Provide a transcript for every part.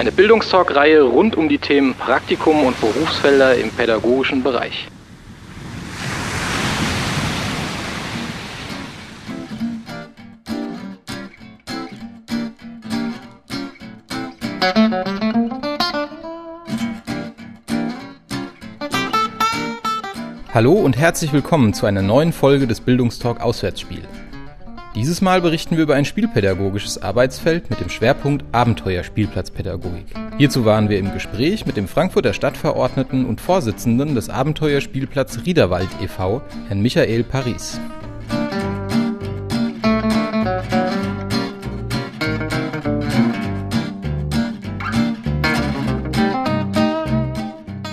Eine Bildungstalk-Reihe rund um die Themen Praktikum und Berufsfelder im pädagogischen Bereich. Hallo und herzlich willkommen zu einer neuen Folge des Bildungstalk Auswärtsspiel. Dieses Mal berichten wir über ein spielpädagogisches Arbeitsfeld mit dem Schwerpunkt Abenteuerspielplatzpädagogik. Hierzu waren wir im Gespräch mit dem Frankfurter Stadtverordneten und Vorsitzenden des Abenteuerspielplatz Riederwald e.V., Herrn Michael Paris.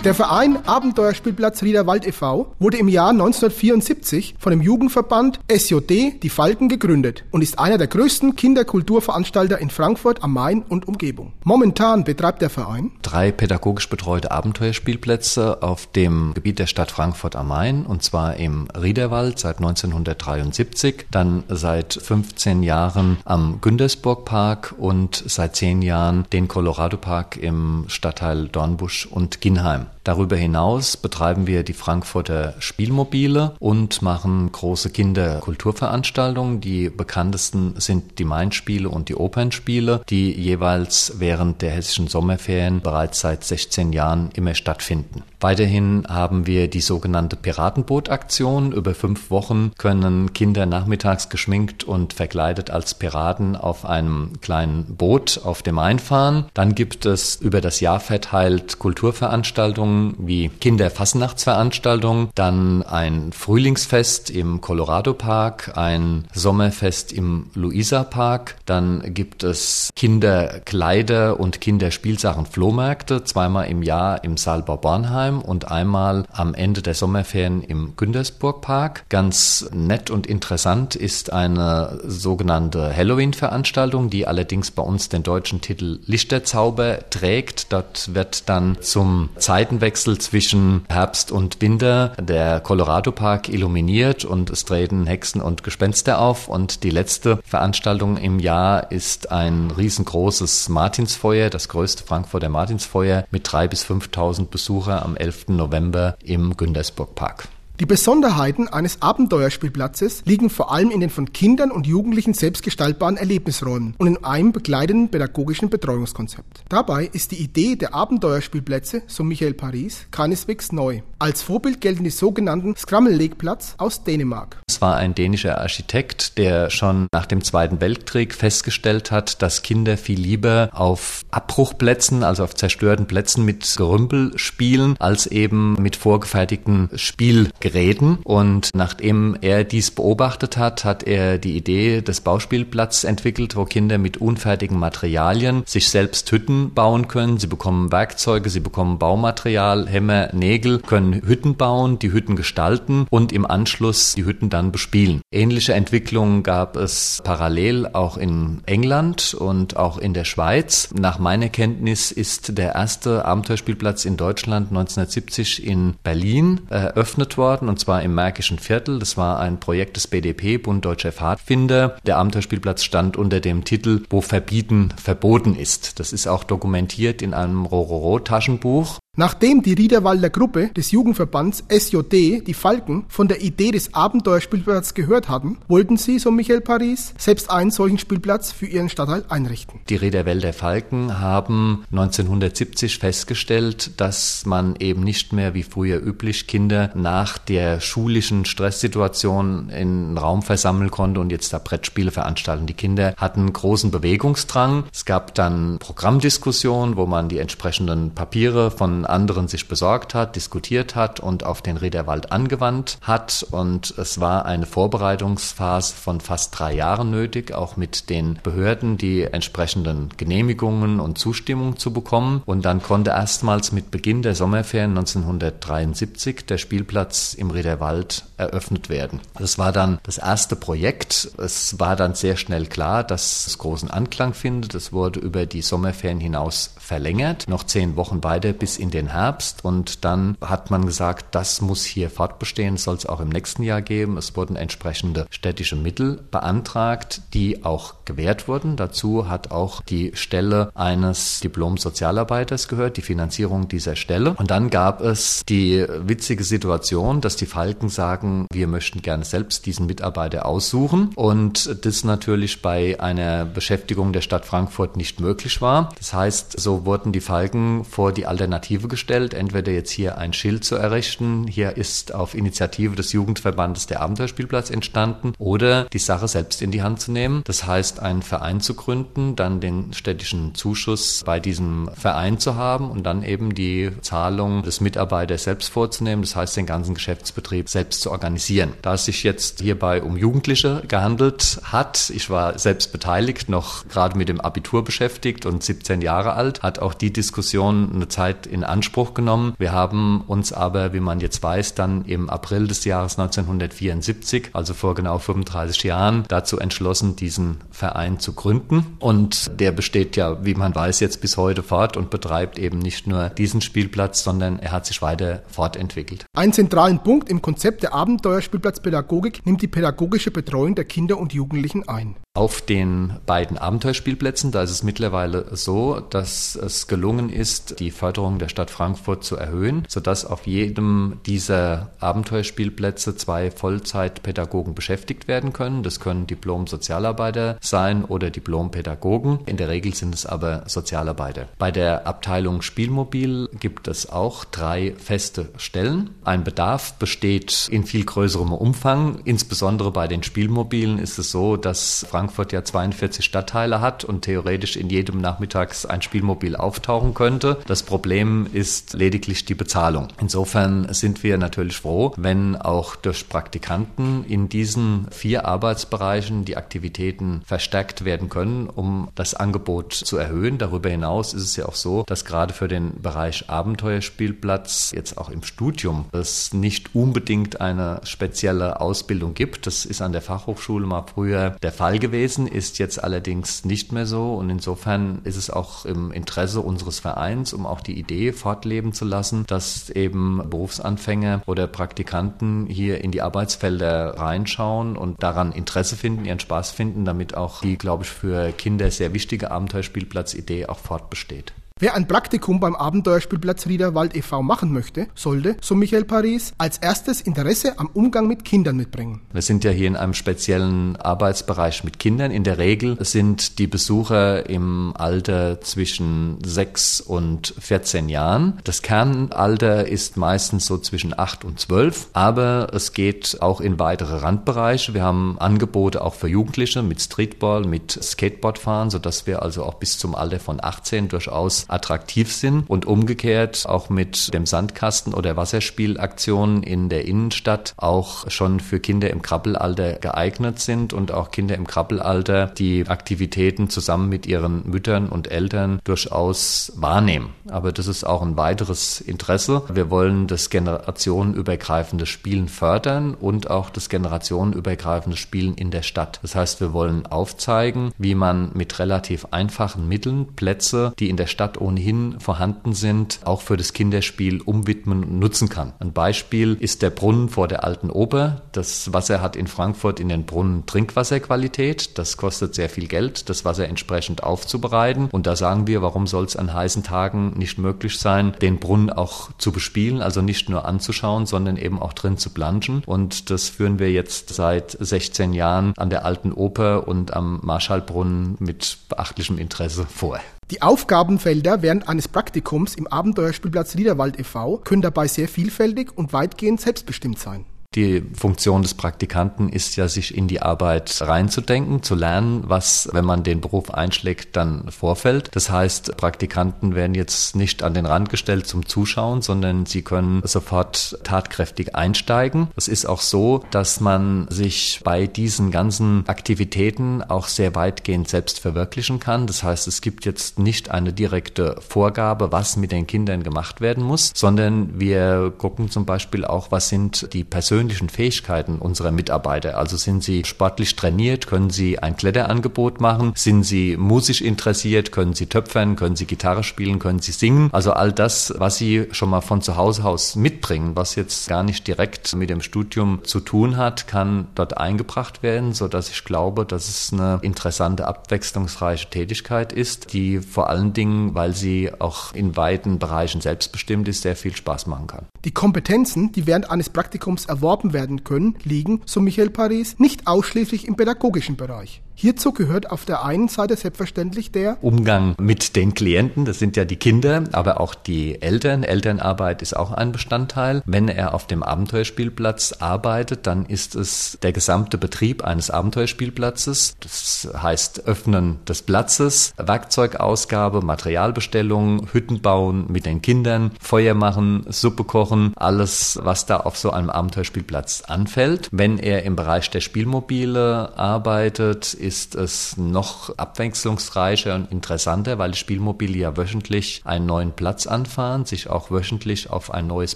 Der Verein Abenteuerspielplatz Riederwald e.V. wurde im Jahr 1974 von dem Jugendverband SJD Die Falken gegründet und ist einer der größten Kinderkulturveranstalter in Frankfurt am Main und Umgebung. Momentan betreibt der Verein drei pädagogisch betreute Abenteuerspielplätze auf dem Gebiet der Stadt Frankfurt am Main und zwar im Riederwald seit 1973, dann seit 15 Jahren am Gündersburg Park und seit 10 Jahren den Colorado Park im Stadtteil Dornbusch und Ginheim. Darüber hinaus betreiben wir die Frankfurter Spielmobile und machen große Kinderkulturveranstaltungen. Die bekanntesten sind die Mainspiele und die Opernspiele, die jeweils während der hessischen Sommerferien bereits seit 16 Jahren immer stattfinden. Weiterhin haben wir die sogenannte Piratenboot-Aktion. Über fünf Wochen können Kinder nachmittags geschminkt und verkleidet als Piraten auf einem kleinen Boot auf dem Main fahren. Dann gibt es über das Jahr verteilt Kulturveranstaltungen wie Kinderfasnachtsveranstaltungen, dann ein Frühlingsfest im Colorado Park, ein Sommerfest im Luisa Park, dann gibt es Kinderkleider und Kinderspielsachen Flohmärkte zweimal im Jahr im Saalbau Bornheim und einmal am Ende der Sommerferien im Gündersburg Park. Ganz nett und interessant ist eine sogenannte Halloween-Veranstaltung, die allerdings bei uns den deutschen Titel Lichterzauber trägt. Dort wird dann zum Zeitenwechsel zwischen Herbst und Winter der Colorado Park illuminiert und es treten Hexen und Gespenster auf. Und die letzte Veranstaltung im Jahr ist ein riesengroßes Martinsfeuer, das größte Frankfurter Martinsfeuer mit drei bis 5.000 Besucher am 11. November im Gündersburg Park. Die Besonderheiten eines Abenteuerspielplatzes liegen vor allem in den von Kindern und Jugendlichen selbst gestaltbaren Erlebnisräumen und in einem begleitenden pädagogischen Betreuungskonzept. Dabei ist die Idee der Abenteuerspielplätze, so Michael Paris, keineswegs neu. Als Vorbild gelten die sogenannten Scrammellegplatz aus Dänemark. Es war ein dänischer Architekt, der schon nach dem Zweiten Weltkrieg festgestellt hat, dass Kinder viel lieber auf Abbruchplätzen, also auf zerstörten Plätzen mit Gerümpel spielen, als eben mit vorgefertigten Spielgeräten Geräten. Und nachdem er dies beobachtet hat, hat er die Idee des Bauspielplatzes entwickelt, wo Kinder mit unfertigen Materialien sich selbst Hütten bauen können. Sie bekommen Werkzeuge, sie bekommen Baumaterial, Hämmer, Nägel, können Hütten bauen, die Hütten gestalten und im Anschluss die Hütten dann bespielen. Ähnliche Entwicklungen gab es parallel auch in England und auch in der Schweiz. Nach meiner Kenntnis ist der erste Abenteuerspielplatz in Deutschland 1970 in Berlin eröffnet worden worden, und zwar im Märkischen Viertel. Das war ein Projekt des BDP, Bund Deutscher Pfadfinder. Der Abenteuerspielplatz stand unter dem Titel Wo Verbieten verboten ist. Das ist auch dokumentiert in einem Rororo-Taschenbuch. Nachdem die Riederwalder Gruppe des Jugendverbands SJD, die Falken, von der Idee des Abenteuerspielplatzes gehört hatten, wollten sie, so Michael Paris, selbst einen solchen Spielplatz für ihren Stadtteil einrichten. Die Riederwälder Falken haben 1970 festgestellt, dass man eben nicht mehr wie früher üblich Kinder nach der schulischen Stresssituation in einen Raum versammeln konnte und jetzt da Brettspiele veranstalten. Die Kinder hatten großen Bewegungsdrang. Es gab dann Programmdiskussionen, wo man die entsprechenden Papiere von anderen sich besorgt hat, diskutiert hat und auf den Riederwald angewandt hat. Und es war eine Vorbereitungsphase von fast drei Jahren nötig, auch mit den Behörden die entsprechenden Genehmigungen und Zustimmung zu bekommen. Und dann konnte erstmals mit Beginn der Sommerferien 1973 der Spielplatz im Riederwald eröffnet werden. Das war dann das erste Projekt. Es war dann sehr schnell klar, dass es großen Anklang findet. Es wurde über die Sommerferien hinaus verlängert, noch zehn Wochen weiter bis in den Herbst. Und dann hat man gesagt, das muss hier fortbestehen, soll es auch im nächsten Jahr geben. Es wurden entsprechende städtische Mittel beantragt, die auch gewährt wurden. Dazu hat auch die Stelle eines Diplom-Sozialarbeiters gehört, die Finanzierung dieser Stelle. Und dann gab es die witzige Situation, dass die Falken sagen, wir möchten gerne selbst diesen Mitarbeiter aussuchen und das natürlich bei einer Beschäftigung der Stadt Frankfurt nicht möglich war. Das heißt, so wurden die Falken vor die Alternative gestellt, entweder jetzt hier ein Schild zu errichten, hier ist auf Initiative des Jugendverbandes der Abenteuerspielplatz entstanden, oder die Sache selbst in die Hand zu nehmen. Das heißt, einen Verein zu gründen, dann den städtischen Zuschuss bei diesem Verein zu haben und dann eben die Zahlung des Mitarbeiters selbst vorzunehmen, das heißt den ganzen Geschäftsbetrieb selbst zu organisieren. Da es sich jetzt hierbei um Jugendliche gehandelt hat, ich war selbst beteiligt, noch gerade mit dem Abitur beschäftigt und 17 Jahre alt, hat auch die Diskussion eine Zeit in Anspruch genommen. Wir haben uns aber, wie man jetzt weiß, dann im April des Jahres 1974, also vor genau 35 Jahren, dazu entschlossen, diesen Verein zu gründen. Und der besteht ja, wie man weiß, jetzt bis heute fort und betreibt eben nicht nur diesen Spielplatz, sondern er hat sich weiter fortentwickelt. Einen zentralen Punkt im Konzept der Abenteuerspielplatzpädagogik nimmt die pädagogische Betreuung der Kinder und Jugendlichen ein. Auf den beiden Abenteuerspielplätzen, da ist es mittlerweile so, dass es gelungen ist, die Förderung der Stadt Frankfurt zu erhöhen, sodass auf jedem dieser Abenteuerspielplätze zwei Vollzeitpädagogen beschäftigt werden können. Das können Diplom-Sozialarbeiter sein oder Diplom-Pädagogen. In der Regel sind es aber Sozialarbeiter. Bei der Abteilung Spielmobil gibt es auch drei feste Stellen. Ein Bedarf besteht in viel größerem Umfang. Insbesondere bei den Spielmobilen ist es so, dass Frankfurt ja 42 Stadtteile hat und theoretisch in jedem nachmittags ein Spielmobil auftauchen könnte. Das Problem ist lediglich die Bezahlung. Insofern sind wir natürlich froh, wenn auch durch Praktikanten in diesen vier Arbeitsbereichen die Aktivitäten verstärkt werden können, um das Angebot zu erhöhen. Darüber hinaus ist es ja auch so, dass gerade für den Bereich Abenteuerspielplatz jetzt auch im Studium es nicht unbedingt eine spezielle Ausbildung gibt. Das ist an der Fachhochschule mal früher der Fall gewesen ist jetzt allerdings nicht mehr so. Und insofern ist es auch im Interesse unseres Vereins, um auch die Idee fortleben zu lassen, dass eben Berufsanfänger oder Praktikanten hier in die Arbeitsfelder reinschauen und daran Interesse finden, ihren Spaß finden, damit auch die, glaube ich, für Kinder sehr wichtige Abenteuerspielplatzidee auch fortbesteht. Wer ein Praktikum beim Abenteuerspielplatz Riederwald e.V. machen möchte, sollte, so Michael Paris, als erstes Interesse am Umgang mit Kindern mitbringen. Wir sind ja hier in einem speziellen Arbeitsbereich mit Kindern. In der Regel sind die Besucher im Alter zwischen 6 und 14 Jahren. Das Kernalter ist meistens so zwischen 8 und 12, aber es geht auch in weitere Randbereiche. Wir haben Angebote auch für Jugendliche mit Streetball, mit Skateboardfahren, sodass wir also auch bis zum Alter von 18 durchaus attraktiv sind und umgekehrt auch mit dem Sandkasten oder Wasserspielaktionen in der Innenstadt auch schon für Kinder im Krabbelalter geeignet sind und auch Kinder im Krabbelalter die Aktivitäten zusammen mit ihren Müttern und Eltern durchaus wahrnehmen. Aber das ist auch ein weiteres Interesse. Wir wollen das generationenübergreifende Spielen fördern und auch das generationenübergreifende Spielen in der Stadt. Das heißt, wir wollen aufzeigen, wie man mit relativ einfachen Mitteln Plätze, die in der Stadt ohnehin vorhanden sind, auch für das Kinderspiel umwidmen und nutzen kann. Ein Beispiel ist der Brunnen vor der Alten Oper. Das Wasser hat in Frankfurt in den Brunnen Trinkwasserqualität. Das kostet sehr viel Geld, das Wasser entsprechend aufzubereiten. Und da sagen wir, warum soll es an heißen Tagen nicht möglich sein, den Brunnen auch zu bespielen, also nicht nur anzuschauen, sondern eben auch drin zu planschen. Und das führen wir jetzt seit 16 Jahren an der Alten Oper und am Marschallbrunnen mit beachtlichem Interesse vor. Die Aufgabenfelder während eines Praktikums im Abenteuerspielplatz Riederwald e.V. können dabei sehr vielfältig und weitgehend selbstbestimmt sein. Die Funktion des Praktikanten ist ja, sich in die Arbeit reinzudenken, zu lernen, was, wenn man den Beruf einschlägt, dann vorfällt. Das heißt, Praktikanten werden jetzt nicht an den Rand gestellt zum Zuschauen, sondern sie können sofort tatkräftig einsteigen. Es ist auch so, dass man sich bei diesen ganzen Aktivitäten auch sehr weitgehend selbst verwirklichen kann. Das heißt, es gibt jetzt nicht eine direkte Vorgabe, was mit den Kindern gemacht werden muss, sondern wir gucken zum Beispiel auch, was sind die persönlichen persönlichen Fähigkeiten unserer Mitarbeiter. Also sind sie sportlich trainiert, können sie ein Kletterangebot machen, sind sie musisch interessiert, können sie töpfern, können sie Gitarre spielen, können sie singen. Also all das, was sie schon mal von zu Hause aus mitbringen, was jetzt gar nicht direkt mit dem Studium zu tun hat, kann dort eingebracht werden, so dass ich glaube, dass es eine interessante, abwechslungsreiche Tätigkeit ist, die vor allen Dingen, weil sie auch in weiten Bereichen selbstbestimmt ist, sehr viel Spaß machen kann. Die Kompetenzen, die während eines Praktikums erworben werden können, liegen, so Michael Paris, nicht ausschließlich im pädagogischen Bereich. Hierzu gehört auf der einen Seite selbstverständlich der Umgang mit den Klienten, das sind ja die Kinder, aber auch die Eltern. Elternarbeit ist auch ein Bestandteil. Wenn er auf dem Abenteuerspielplatz arbeitet, dann ist es der gesamte Betrieb eines Abenteuerspielplatzes. Das heißt Öffnen des Platzes, Werkzeugausgabe, Materialbestellung, Hütten bauen mit den Kindern, Feuer machen, Suppe kochen, alles, was da auf so einem Abenteuerspielplatz anfällt. Wenn er im Bereich der Spielmobile arbeitet, ist es noch abwechslungsreicher und interessanter, weil die Spielmobile ja wöchentlich einen neuen Platz anfahren, sich auch wöchentlich auf ein neues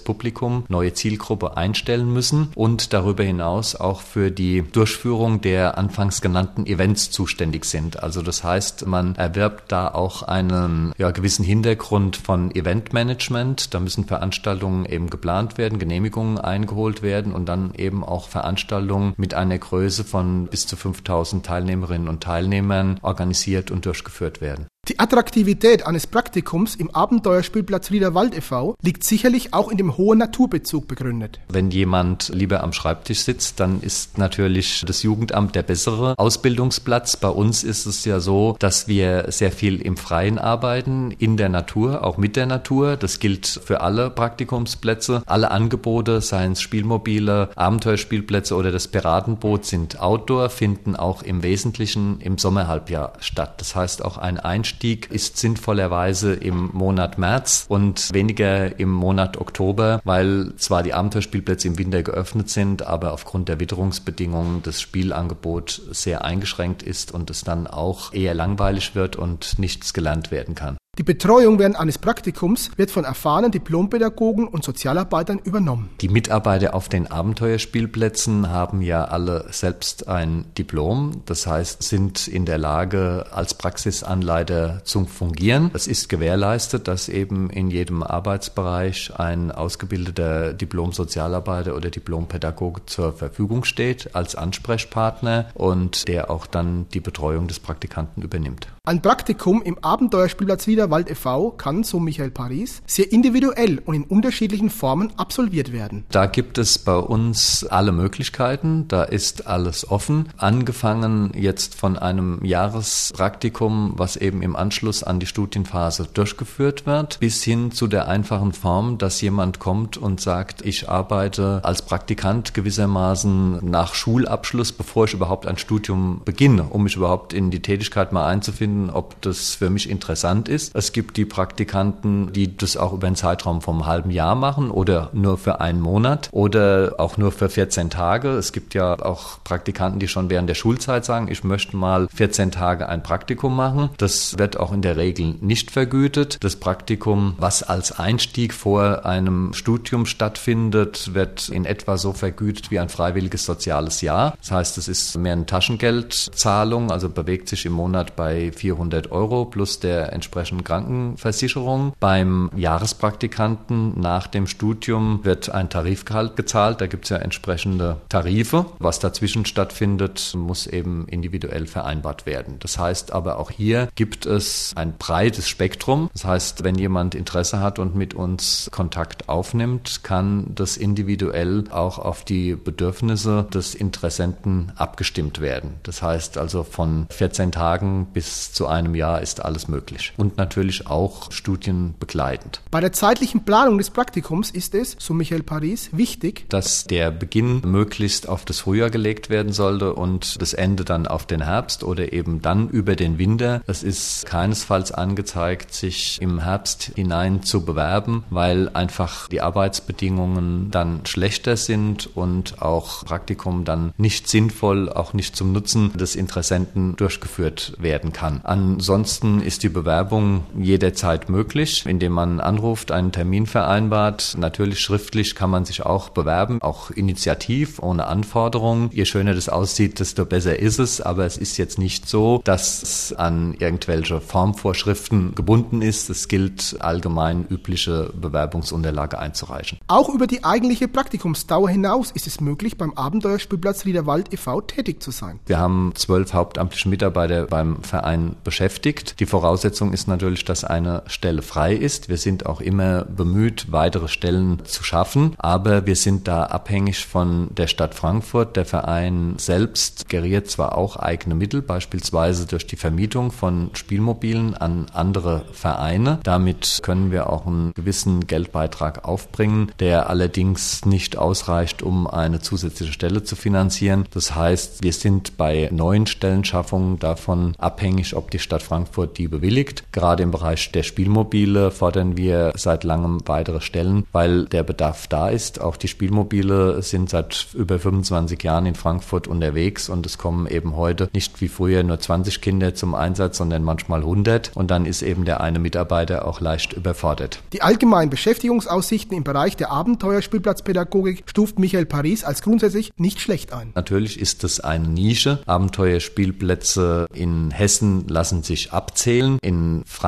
Publikum, neue Zielgruppe einstellen müssen und darüber hinaus auch für die Durchführung der anfangs genannten Events zuständig sind. Also das heißt, man erwirbt da auch einen ja, gewissen Hintergrund von Eventmanagement. Da müssen Veranstaltungen eben geplant werden, Genehmigungen eingeholt werden und dann eben auch Veranstaltungen mit einer Größe von bis zu 5000 Teilnehmern Teilnehmerinnen und Teilnehmern organisiert und durchgeführt werden. Die Attraktivität eines Praktikums im Abenteuerspielplatz Riederwald e.V. liegt sicherlich auch in dem hohen Naturbezug begründet. Wenn jemand lieber am Schreibtisch sitzt, dann ist natürlich das Jugendamt der bessere Ausbildungsplatz. Bei uns ist es ja so, dass wir sehr viel im Freien arbeiten, in der Natur, auch mit der Natur. Das gilt für alle Praktikumsplätze. Alle Angebote, seien es Spielmobile, Abenteuerspielplätze oder das Piratenboot, sind Outdoor, finden auch im Wesentlichen im Sommerhalbjahr statt. Das heißt auch ein Einstieg Einstieg ist sinnvollerweise im Monat März und weniger im Monat Oktober, weil zwar die Abenteuerspielplätze im Winter geöffnet sind, aber aufgrund der Witterungsbedingungen das Spielangebot sehr eingeschränkt ist und es dann auch eher langweilig wird und nichts gelernt werden kann. Die Betreuung während eines Praktikums wird von erfahrenen Diplompädagogen und Sozialarbeitern übernommen. Die Mitarbeiter auf den Abenteuerspielplätzen haben ja alle selbst ein Diplom, das heißt, sind in der Lage, als Praxisanleiter zu fungieren. Es ist gewährleistet, dass eben in jedem Arbeitsbereich ein ausgebildeter Diplom-Sozialarbeiter oder Diplompädagoge zur Verfügung steht als Ansprechpartner und der auch dann die Betreuung des Praktikanten übernimmt. Ein Praktikum im Abenteuerspielplatz wieder Wald e.V. kann, so Michael Paris, sehr individuell und in unterschiedlichen Formen absolviert werden. Da gibt es bei uns alle Möglichkeiten, da ist alles offen. Angefangen jetzt von einem Jahrespraktikum, was eben im Anschluss an die Studienphase durchgeführt wird, bis hin zu der einfachen Form, dass jemand kommt und sagt, ich arbeite als Praktikant gewissermaßen nach Schulabschluss, bevor ich überhaupt ein Studium beginne, um mich überhaupt in die Tätigkeit mal einzufinden, ob das für mich interessant ist Es gibt die Praktikanten, die das auch über einen Zeitraum vom halben Jahr machen oder nur für einen Monat oder auch nur für 14 Tage. Es gibt ja auch Praktikanten, die schon während der Schulzeit sagen, ich möchte mal 14 Tage ein Praktikum machen. Das wird auch in der Regel nicht vergütet. Das Praktikum, was als Einstieg vor einem Studium stattfindet, wird in etwa so vergütet wie ein freiwilliges soziales Jahr. Das heißt, es ist mehr eine Taschengeldzahlung, also bewegt sich im Monat bei 400 Euro plus der entsprechende Krankenversicherung. Beim Jahrespraktikanten nach dem Studium wird ein Tarifgehalt gezahlt. Da gibt es ja entsprechende Tarife. Was dazwischen stattfindet, muss eben individuell vereinbart werden. Das heißt aber auch hier gibt es ein breites Spektrum. Das heißt, wenn jemand Interesse hat und mit uns Kontakt aufnimmt, kann das individuell auch auf die Bedürfnisse des Interessenten abgestimmt werden. Das heißt also von 14 Tagen bis zu einem Jahr ist alles möglich. Und natürlich auch studienbegleitend. Bei der zeitlichen Planung des Praktikums ist es, so Michael Paris, wichtig, dass der Beginn möglichst auf das Frühjahr gelegt werden sollte und das Ende dann auf den Herbst oder eben dann über den Winter. Es ist keinesfalls angezeigt, sich im Herbst hinein zu bewerben, weil einfach die Arbeitsbedingungen dann schlechter sind und auch Praktikum dann nicht sinnvoll, auch nicht zum Nutzen des Interessenten durchgeführt werden kann. Ansonsten ist die Bewerbung jederzeit möglich, indem man anruft, einen Termin vereinbart. Natürlich schriftlich kann man sich auch bewerben, auch initiativ, ohne Anforderungen. Je schöner das aussieht, desto besser ist es. Aber es ist jetzt nicht so, dass es an irgendwelche Formvorschriften gebunden ist. Es gilt allgemein übliche Bewerbungsunterlage einzureichen. Auch über die eigentliche Praktikumsdauer hinaus ist es möglich, beim Abenteuerspielplatz Riederwald e.V. tätig zu sein. Wir haben zwölf hauptamtliche Mitarbeiter beim Verein beschäftigt. Die Voraussetzung ist natürlich, dass eine Stelle frei ist. Wir sind auch immer bemüht, weitere Stellen zu schaffen, aber wir sind da abhängig von der Stadt Frankfurt. Der Verein selbst geriert zwar auch eigene Mittel, beispielsweise durch die Vermietung von Spielmobilen an andere Vereine. Damit können wir auch einen gewissen Geldbeitrag aufbringen, der allerdings nicht ausreicht, um eine zusätzliche Stelle zu finanzieren. Das heißt, wir sind bei neuen Stellenschaffungen davon abhängig, ob die Stadt Frankfurt die bewilligt. Gerade im Bereich der Spielmobile fordern wir seit langem weitere Stellen, weil der Bedarf da ist. Auch die Spielmobile sind seit über 25 Jahren in Frankfurt unterwegs und es kommen eben heute nicht wie früher nur 20 Kinder zum Einsatz, sondern manchmal 100 und dann ist eben der eine Mitarbeiter auch leicht überfordert. Die allgemeinen Beschäftigungsaussichten im Bereich der Abenteuerspielplatzpädagogik stuft Michael Paris als grundsätzlich nicht schlecht ein. Natürlich ist es eine Nische. Abenteuerspielplätze in Hessen lassen sich abzählen. In Frankfurt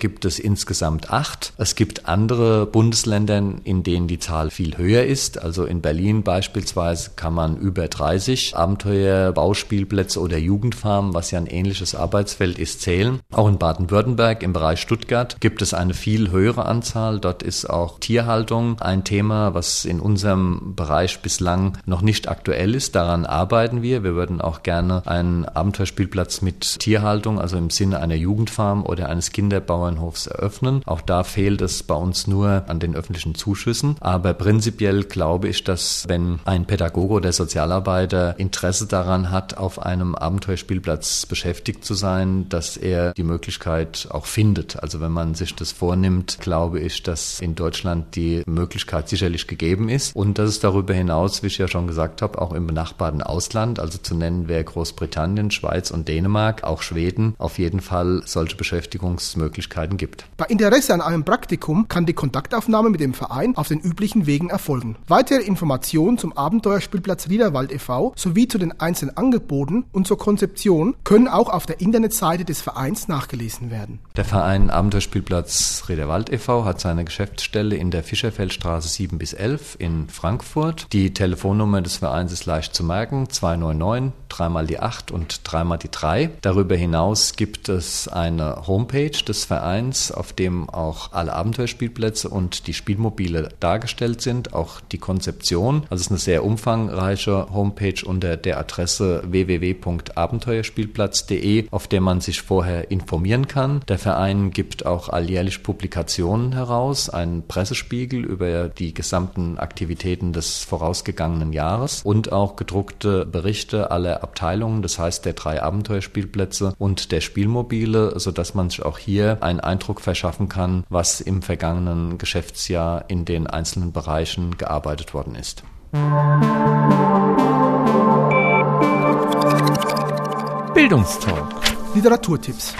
gibt es insgesamt acht. Es gibt andere Bundesländer, in denen die Zahl viel höher ist. Also in Berlin beispielsweise kann man über 30 Abenteuerbauspielplätze oder Jugendfarmen, was ja ein ähnliches Arbeitsfeld ist, zählen. Auch in Baden-Württemberg im Bereich Stuttgart gibt es eine viel höhere Anzahl. Dort ist auch Tierhaltung ein Thema, was in unserem Bereich bislang noch nicht aktuell ist. Daran arbeiten wir. Wir würden auch gerne einen Abenteuerspielplatz mit Tierhaltung, also im Sinne einer Jugendfarm oder eines Kinderbauernhofs eröffnen. Auch da fehlt es bei uns nur an den öffentlichen Zuschüssen. Aber prinzipiell glaube ich, dass wenn ein Pädagoge oder Sozialarbeiter Interesse daran hat, auf einem Abenteuerspielplatz beschäftigt zu sein, dass er die Möglichkeit auch findet. Also wenn man sich das vornimmt, glaube ich, dass in Deutschland die Möglichkeit sicherlich gegeben ist und dass es darüber hinaus, wie ich ja schon gesagt habe, auch im benachbarten Ausland, also zu nennen wäre Großbritannien, Schweiz und Dänemark, auch Schweden, auf jeden Fall solche Beschäftigungsmöglichkeiten gibt. Bei Interesse an einem Praktikum kann die Kontaktaufnahme mit dem Verein auf den üblichen Wegen erfolgen. Weitere Informationen zum Abenteuerspielplatz Riederwald e.V. sowie zu den einzelnen Angeboten und zur Konzeption können auch auf der Internetseite des Vereins nachgelesen werden. Der Verein Abenteuerspielplatz Riederwald e.V. hat seine Geschäftsstelle in der Fischerfeldstraße 7 bis 11 in Frankfurt. Die Telefonnummer des Vereins ist leicht zu merken, 299, dreimal die 8 und dreimal die 3. Darüber hinaus gibt es eine Homepage des Vereins, auf dem auch alle Abenteuerspielplätze und die Spielmobile dargestellt sind, auch die Konzeption. Also es ist eine sehr umfangreiche Homepage unter der Adresse www.abenteuerspielplatz.de, auf der man sich vorher informieren kann. Der Verein gibt auch alljährlich Publikationen heraus, einen Pressespiegel über die gesamten Aktivitäten des vorausgegangenen Jahres und auch gedruckte Berichte aller Abteilungen, das heißt der drei Abenteuerspielplätze und der Spielmobile, sodass man sich auch hier einen Eindruck verschaffen kann, was im vergangenen Geschäftsjahr in den einzelnen Bereichen gearbeitet worden ist. Bildungstalk. Literaturtipps.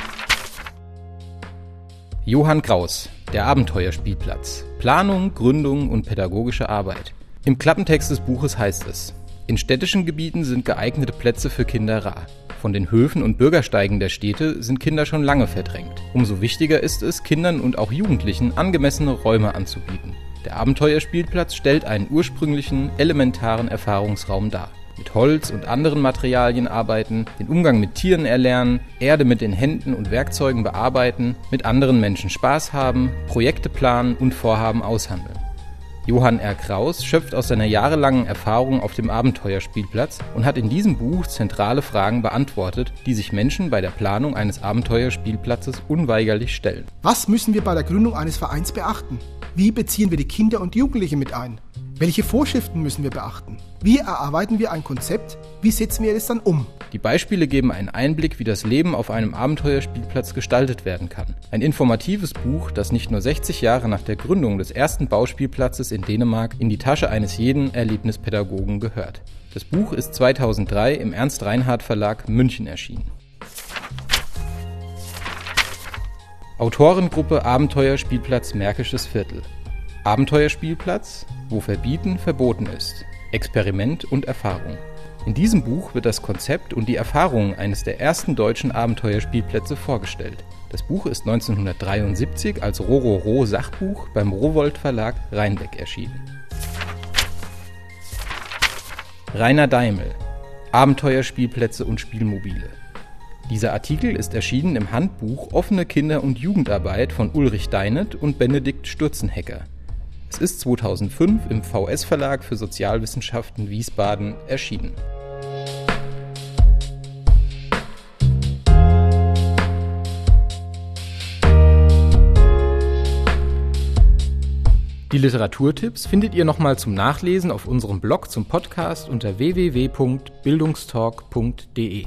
Johann Kraus, der Abenteuerspielplatz. Planung, Gründung und pädagogische Arbeit. Im Klappentext des Buches heißt es, in städtischen Gebieten sind geeignete Plätze für Kinder rar. Von den Höfen und Bürgersteigen der Städte sind Kinder schon lange verdrängt. Umso wichtiger ist es, Kindern und auch Jugendlichen angemessene Räume anzubieten. Der Abenteuerspielplatz stellt einen ursprünglichen, elementaren Erfahrungsraum dar. Mit Holz und anderen Materialien arbeiten, den Umgang mit Tieren erlernen, Erde mit den Händen und Werkzeugen bearbeiten, mit anderen Menschen Spaß haben, Projekte planen und Vorhaben aushandeln. Johann R. Kraus schöpft aus seiner jahrelangen Erfahrung auf dem Abenteuerspielplatz und hat in diesem Buch zentrale Fragen beantwortet, die sich Menschen bei der Planung eines Abenteuerspielplatzes unweigerlich stellen. Was müssen wir bei der Gründung eines Vereins beachten? Wie beziehen wir die Kinder und Jugendliche mit ein? Welche Vorschriften müssen wir beachten? Wie erarbeiten wir ein Konzept? Wie setzen wir es dann um? Die Beispiele geben einen Einblick, wie das Leben auf einem Abenteuerspielplatz gestaltet werden kann. Ein informatives Buch, das nicht nur 60 Jahre nach der Gründung des ersten Bauspielplatzes in Dänemark in die Tasche eines jeden Erlebnispädagogen gehört. Das Buch ist 2003 im Ernst Reinhardt Verlag München erschienen. Autorengruppe Abenteuerspielplatz Märkisches Viertel. Abenteuerspielplatz, wo Verbieten verboten ist. Experiment und Erfahrung. In diesem Buch wird das Konzept und die Erfahrungen eines der ersten deutschen Abenteuerspielplätze vorgestellt. Das Buch ist 1973 als Rororo Sachbuch beim Rowold Verlag Rheinbeck erschienen. Rainer Daimel Abenteuerspielplätze und Spielmobile. Dieser Artikel ist erschienen im Handbuch Offene Kinder- und Jugendarbeit von Ulrich Deinet und Benedikt Sturzenhecker. Es ist 2005 im VS Verlag für Sozialwissenschaften Wiesbaden erschienen. Die Literaturtipps findet ihr nochmal zum Nachlesen auf unserem Blog zum Podcast unter www.bildungstalk.de.